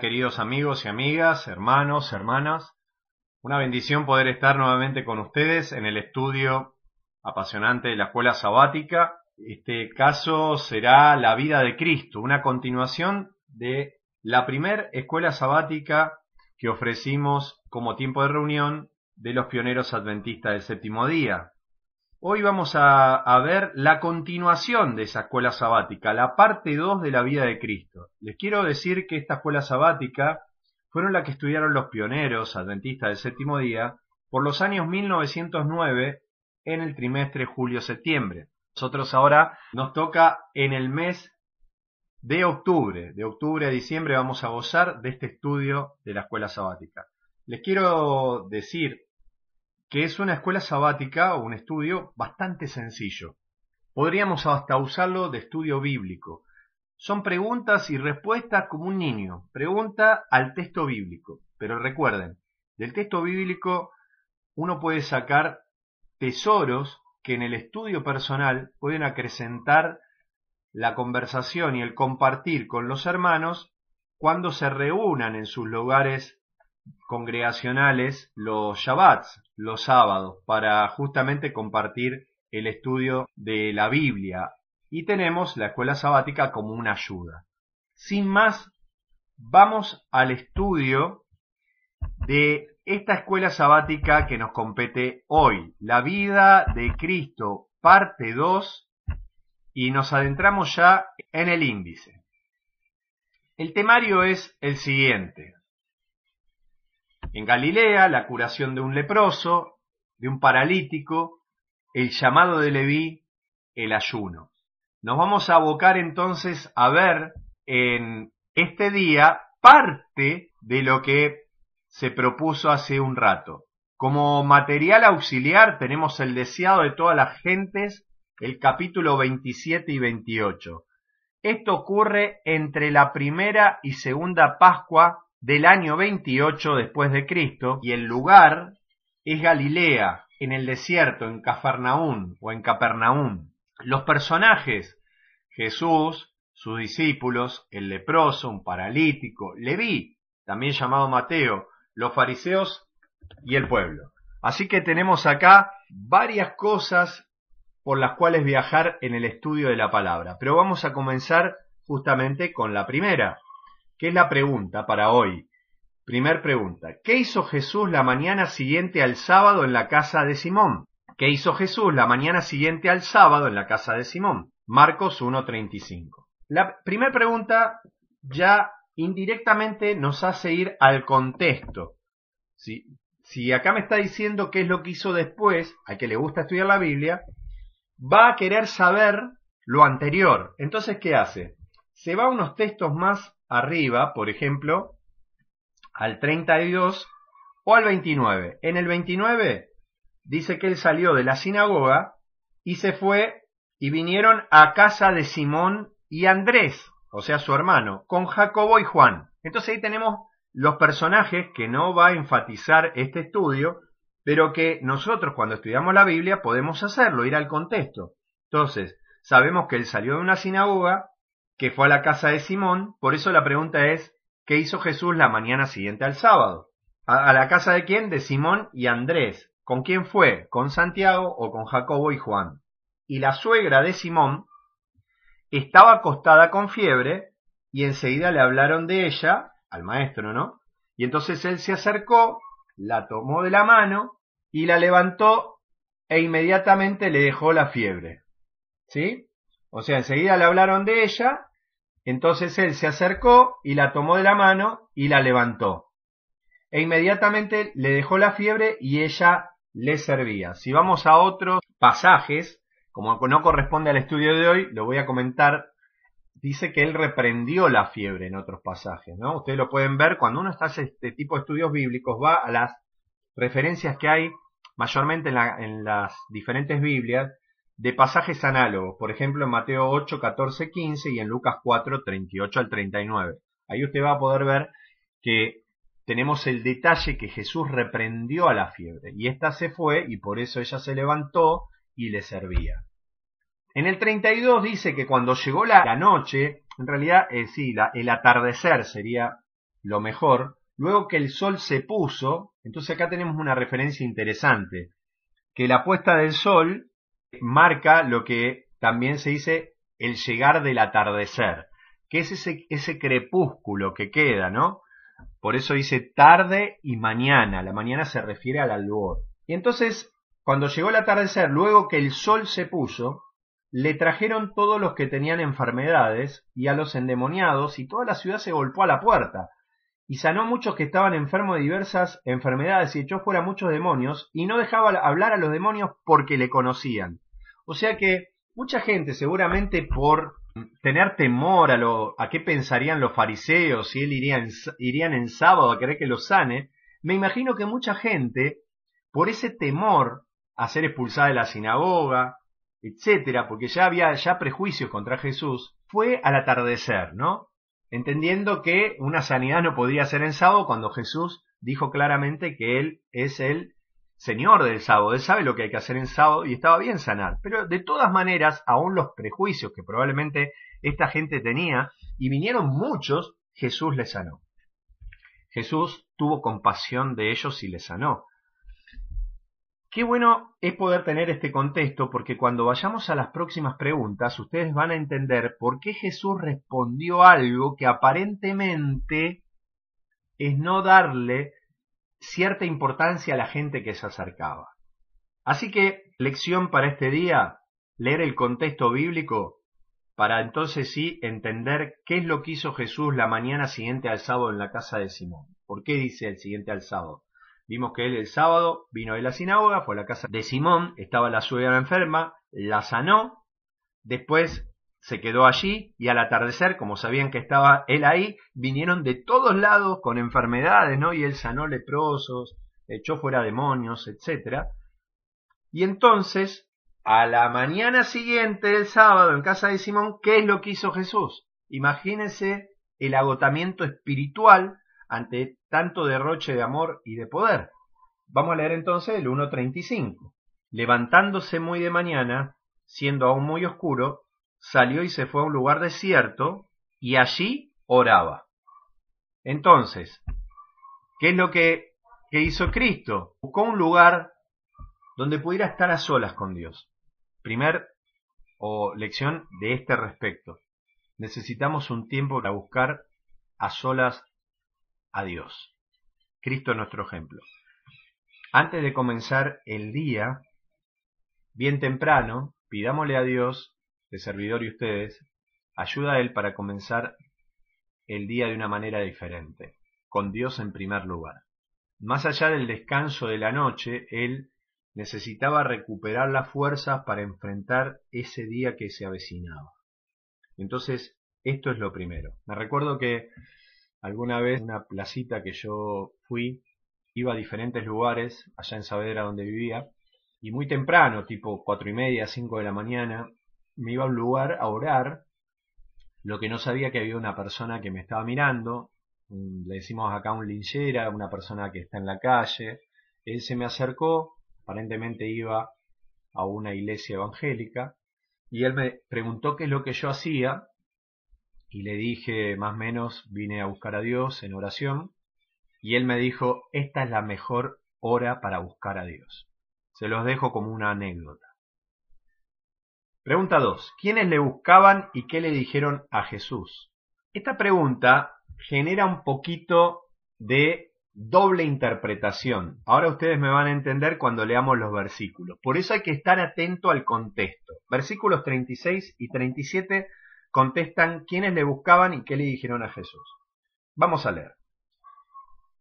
Queridos amigos y amigas, hermanos, hermanas. Una bendición poder estar nuevamente con ustedes en el estudio apasionante de la escuela sabática. Este caso será la vida de Cristo, una continuación de la primer escuela sabática que ofrecimos como tiempo de reunión de los pioneros adventistas del séptimo día. Hoy vamos a, ver la continuación de esa escuela sabática, la parte 2 de la vida de Cristo. Les quiero decir que esta escuela sabática fueron la que estudiaron los pioneros adventistas del séptimo día por los años 1909 en el trimestre julio-septiembre. Nosotros ahora nos toca en el mes de octubre, de octubre a diciembre vamos a gozar de este estudio de la escuela sabática. Les quiero decir que es una escuela sabática o un estudio bastante sencillo. Podríamos hasta usarlo de estudio bíblico. Son preguntas y respuestas como un niño. Pregunta al texto bíblico. Pero recuerden, del texto bíblico uno puede sacar tesoros que en el estudio personal pueden acrecentar la conversación y el compartir con los hermanos cuando se reúnan en sus lugares congregacionales los Shabbats, los sábados, para justamente compartir el estudio de la Biblia. Y tenemos la escuela sabática como una ayuda. Sin más, vamos al estudio de esta escuela sabática que nos compete hoy, la vida de Cristo, parte 2, y nos adentramos ya en el índice. El temario es el siguiente. En Galilea, la curación de un leproso, de un paralítico, el llamado de Leví, el ayuno. Nos vamos a abocar entonces a ver en este día parte de lo que se propuso hace un rato. Como material auxiliar tenemos el deseado de todas las gentes, el capítulo 27 y 28. Esto ocurre entre la primera y segunda Pascua del año 28 después de Cristo y el lugar es Galilea, en el desierto, en Cafarnaún o en Capernaún. Los personajes, Jesús, sus discípulos, el leproso, un paralítico, Leví, también llamado Mateo, los fariseos y el pueblo. Así que tenemos acá varias cosas por las cuales viajar en el estudio de la palabra. Pero vamos a comenzar justamente con la primera, ¿Qué es la pregunta para hoy? Primer pregunta. ¿Qué hizo Jesús la mañana siguiente al sábado en la casa de Simón? ¿Qué hizo Jesús la mañana siguiente al sábado en la casa de Simón? Marcos 1.35. La primera pregunta ya indirectamente nos hace ir al contexto. Si, si acá me está diciendo qué es lo que hizo después, a que le gusta estudiar la Biblia, va a querer saber lo anterior. Entonces, ¿qué hace? Se va a unos textos más arriba, por ejemplo, al 32 o al 29. En el 29 dice que él salió de la sinagoga y se fue y vinieron a casa de Simón y Andrés, o sea, su hermano, con Jacobo y Juan. Entonces ahí tenemos los personajes que no va a enfatizar este estudio, pero que nosotros cuando estudiamos la Biblia podemos hacerlo, ir al contexto. Entonces, sabemos que él salió de una sinagoga, que fue a la casa de Simón, por eso la pregunta es, ¿qué hizo Jesús la mañana siguiente al sábado? ¿A, la casa de quién? De Simón y Andrés. ¿Con quién fue? ¿Con Santiago o con Jacobo y Juan? Y la suegra de Simón estaba acostada con fiebre y enseguida le hablaron de ella al maestro, ¿no? Y entonces él se acercó, la tomó de la mano y la levantó e inmediatamente le dejó la fiebre. ¿Sí? O sea, enseguida le hablaron de ella, entonces él se acercó y la tomó de la mano y la levantó. E inmediatamente le dejó la fiebre y ella le servía. Si vamos a otros pasajes, como no corresponde al estudio de hoy, lo voy a comentar dice que él reprendió la fiebre en otros pasajes, ¿no? Ustedes lo pueden ver cuando uno está en este tipo de estudios bíblicos, va a las referencias que hay mayormente en, las diferentes Biblias de pasajes análogos, por ejemplo en Mateo 8, 14, 15 y en Lucas 4, 38 al 39. Ahí usted va a poder ver que tenemos el detalle que Jesús reprendió a la fiebre y ésta se fue y por eso ella se levantó y le servía. En el 32 dice que cuando llegó la, noche, en realidad eh, sí, el atardecer sería lo mejor, luego que el sol se puso, entonces acá tenemos una referencia interesante, que la puesta del sol marca lo que también se dice el llegar del atardecer, que es ese, ese crepúsculo que queda, ¿no? Por eso dice tarde y mañana, la mañana se refiere al albor. Y entonces, cuando llegó el atardecer, luego que el sol se puso, le trajeron todos los que tenían enfermedades y a los endemoniados, y toda la ciudad se golpó a la puerta, y sanó muchos que estaban enfermos de diversas enfermedades y echó fuera muchos demonios, y no dejaba hablar a los demonios porque le conocían. O sea que mucha gente seguramente por tener temor a lo a qué pensarían los fariseos si él iría irían en sábado a querer que lo sane, me imagino que mucha gente por ese temor a ser expulsada de la sinagoga, etcétera, porque ya había ya prejuicios contra Jesús, fue al atardecer, ¿no? Entendiendo que una sanidad no podía ser en sábado cuando Jesús dijo claramente que Él es el Señor del sábado, Él sabe lo que hay que hacer en sábado y estaba bien sanar. Pero de todas maneras, aún los prejuicios que probablemente esta gente tenía, y vinieron muchos, Jesús les sanó. Jesús tuvo compasión de ellos y les sanó. Qué bueno es poder tener este contexto porque cuando vayamos a las próximas preguntas ustedes van a entender por qué Jesús respondió algo que aparentemente es no darle cierta importancia a la gente que se acercaba. Así que, lección para este día, leer el contexto bíblico para entonces sí entender qué es lo que hizo Jesús la mañana siguiente al sábado en la casa de Simón. ¿Por qué dice el siguiente al sábado? Vimos que él el sábado vino de la sinagoga, fue a la casa de Simón, estaba la suegra enferma, la sanó, después se quedó allí y al atardecer, como sabían que estaba él ahí, vinieron de todos lados con enfermedades, ¿no? Y él sanó leprosos, echó fuera demonios, etc. Y entonces, a la mañana siguiente del sábado en casa de Simón, ¿qué es lo que hizo Jesús? Imagínense el agotamiento espiritual ante tanto derroche de amor y de poder. Vamos a leer entonces el 1.35. Levantándose muy de mañana, siendo aún muy oscuro, salió y se fue a un lugar desierto y allí oraba. Entonces, ¿qué es lo que, que hizo Cristo? Buscó un lugar donde pudiera estar a solas con Dios. Primer o lección de este respecto. Necesitamos un tiempo para buscar a solas a Dios. Cristo es nuestro ejemplo. Antes de comenzar el día, bien temprano, pidámosle a Dios, de servidor y ustedes, ayuda a Él para comenzar el día de una manera diferente, con Dios en primer lugar. Más allá del descanso de la noche, Él necesitaba recuperar las fuerzas para enfrentar ese día que se avecinaba. Entonces, esto es lo primero. Me recuerdo que Alguna vez una placita que yo fui, iba a diferentes lugares allá en Saavedra donde vivía, y muy temprano, tipo cuatro y media, cinco de la mañana, me iba a un lugar a orar, lo que no sabía que había una persona que me estaba mirando, le decimos acá un linchera, una persona que está en la calle, él se me acercó, aparentemente iba a una iglesia evangélica, y él me preguntó qué es lo que yo hacía, y le dije más o menos, vine a buscar a Dios en oración, y él me dijo, esta es la mejor hora para buscar a Dios. Se los dejo como una anécdota. Pregunta 2. ¿Quiénes le buscaban y qué le dijeron a Jesús? Esta pregunta genera un poquito de doble interpretación. Ahora ustedes me van a entender cuando leamos los versículos. Por eso hay que estar atento al contexto. Versículos 36 y 37 contestan quiénes le buscaban y qué le dijeron a Jesús. Vamos a leer.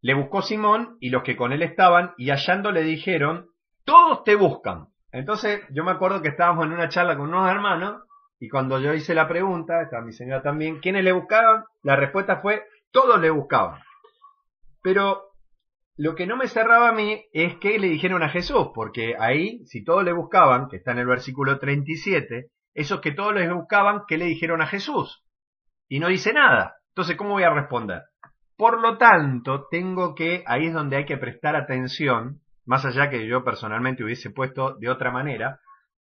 Le buscó Simón y los que con él estaban, y hallando le dijeron, todos te buscan. Entonces yo me acuerdo que estábamos en una charla con unos hermanos, y cuando yo hice la pregunta, estaba mi señora también, ¿quiénes le buscaban? La respuesta fue, todos le buscaban. Pero lo que no me cerraba a mí es que le dijeron a Jesús, porque ahí, si todos le buscaban, que está en el versículo 37, esos que todos le buscaban, ¿qué le dijeron a Jesús? Y no dice nada. Entonces, ¿cómo voy a responder? Por lo tanto, tengo que, ahí es donde hay que prestar atención, más allá que yo personalmente hubiese puesto de otra manera,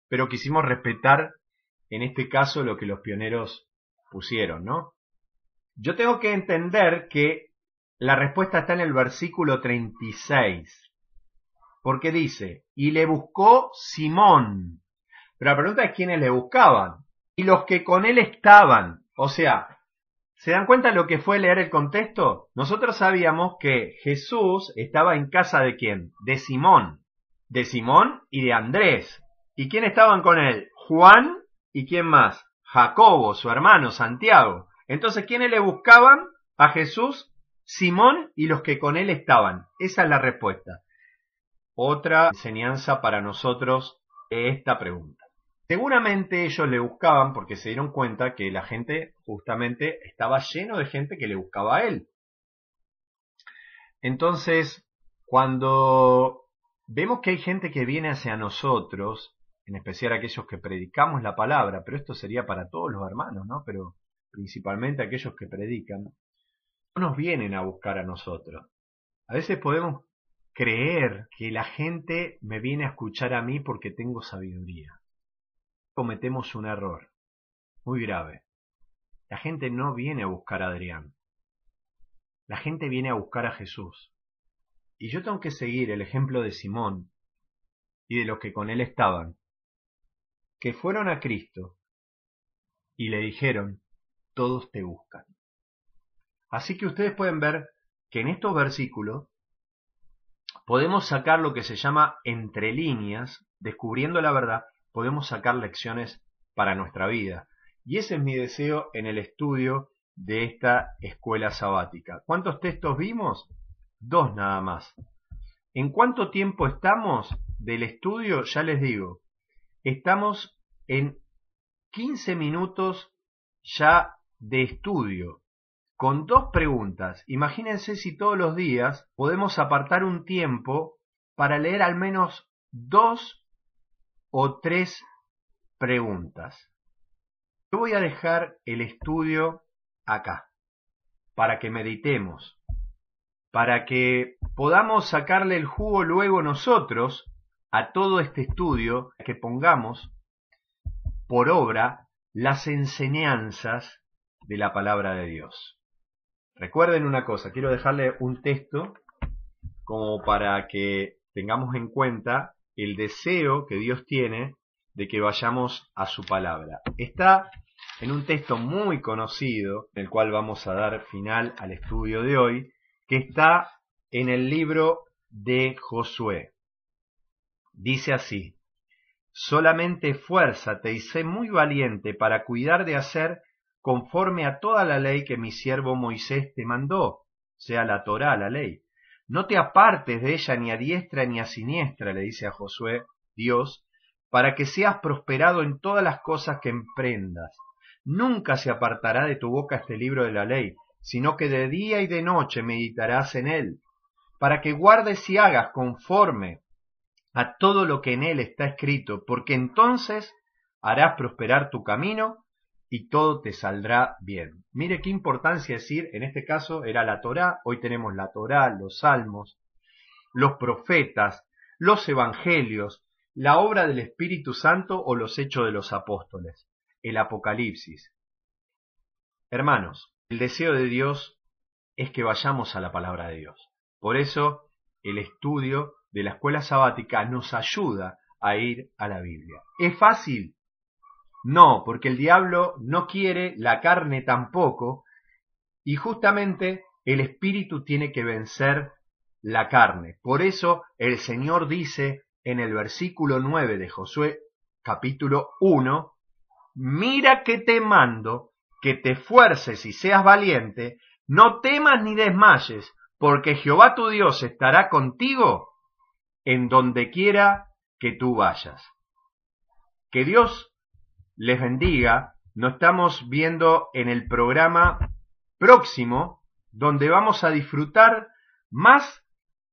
pero quisimos respetar en este caso lo que los pioneros pusieron, ¿no? Yo tengo que entender que la respuesta está en el versículo 36, porque dice, y le buscó Simón. Pero la pregunta es quiénes le buscaban. Y los que con él estaban. O sea, ¿Se dan cuenta lo que fue leer el contexto? Nosotros sabíamos que Jesús estaba en casa de quién? De Simón. De Simón y de Andrés. ¿Y quién estaban con él? Juan y quién más? Jacobo, su hermano, Santiago. Entonces, ¿quiénes le buscaban a Jesús? Simón y los que con él estaban. Esa es la respuesta. Otra enseñanza para nosotros de esta pregunta. Seguramente ellos le buscaban porque se dieron cuenta que la gente justamente estaba lleno de gente que le buscaba a él. Entonces, cuando vemos que hay gente que viene hacia nosotros, en especial aquellos que predicamos la palabra, pero esto sería para todos los hermanos, ¿no? Pero principalmente aquellos que predican, no nos vienen a buscar a nosotros. A veces podemos creer que la gente me viene a escuchar a mí porque tengo sabiduría cometemos un error muy grave. La gente no viene a buscar a Adrián. La gente viene a buscar a Jesús. Y yo tengo que seguir el ejemplo de Simón y de los que con él estaban, que fueron a Cristo y le dijeron, todos te buscan. Así que ustedes pueden ver que en estos versículos podemos sacar lo que se llama entre líneas, descubriendo la verdad, podemos sacar lecciones para nuestra vida. Y ese es mi deseo en el estudio de esta escuela sabática. ¿Cuántos textos vimos? Dos nada más. ¿En cuánto tiempo estamos del estudio? Ya les digo, estamos en 15 minutos ya de estudio, con dos preguntas. Imagínense si todos los días podemos apartar un tiempo para leer al menos dos o tres preguntas. Yo voy a dejar el estudio acá, para que meditemos, para que podamos sacarle el jugo luego nosotros a todo este estudio, que pongamos por obra las enseñanzas de la palabra de Dios. Recuerden una cosa, quiero dejarle un texto como para que tengamos en cuenta el deseo que Dios tiene de que vayamos a su palabra. Está en un texto muy conocido, en el cual vamos a dar final al estudio de hoy, que está en el libro de Josué. Dice así, solamente fuérzate y sé muy valiente para cuidar de hacer conforme a toda la ley que mi siervo Moisés te mandó, sea la Torá, la ley no te apartes de ella ni a diestra ni a siniestra, le dice a Josué Dios, para que seas prosperado en todas las cosas que emprendas. Nunca se apartará de tu boca este libro de la ley, sino que de día y de noche meditarás en él, para que guardes y hagas conforme a todo lo que en él está escrito, porque entonces harás prosperar tu camino y todo te saldrá bien. Mire qué importancia decir, en este caso era la Torá, hoy tenemos la Torá, los salmos, los profetas, los evangelios, la obra del Espíritu Santo o los hechos de los apóstoles, el Apocalipsis. Hermanos, el deseo de Dios es que vayamos a la palabra de Dios. Por eso el estudio de la escuela sabática nos ayuda a ir a la Biblia. ¿Es fácil? No, porque el diablo no quiere, la carne tampoco, y justamente el espíritu tiene que vencer la carne. Por eso el Señor dice en el versículo 9 de Josué capítulo 1, mira que te mando que te fuerces y seas valiente, no temas ni desmayes, porque Jehová tu Dios estará contigo en donde quiera que tú vayas. Que Dios les bendiga. Nos estamos viendo en el programa próximo, donde vamos a disfrutar más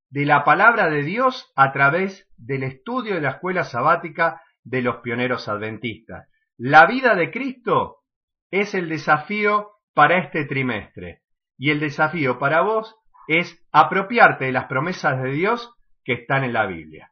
de la palabra de Dios a través del estudio de la escuela sabática de los pioneros adventistas. La vida de Cristo es el desafío para este trimestre y el desafío para vos es apropiarte de las promesas de Dios que están en la Biblia.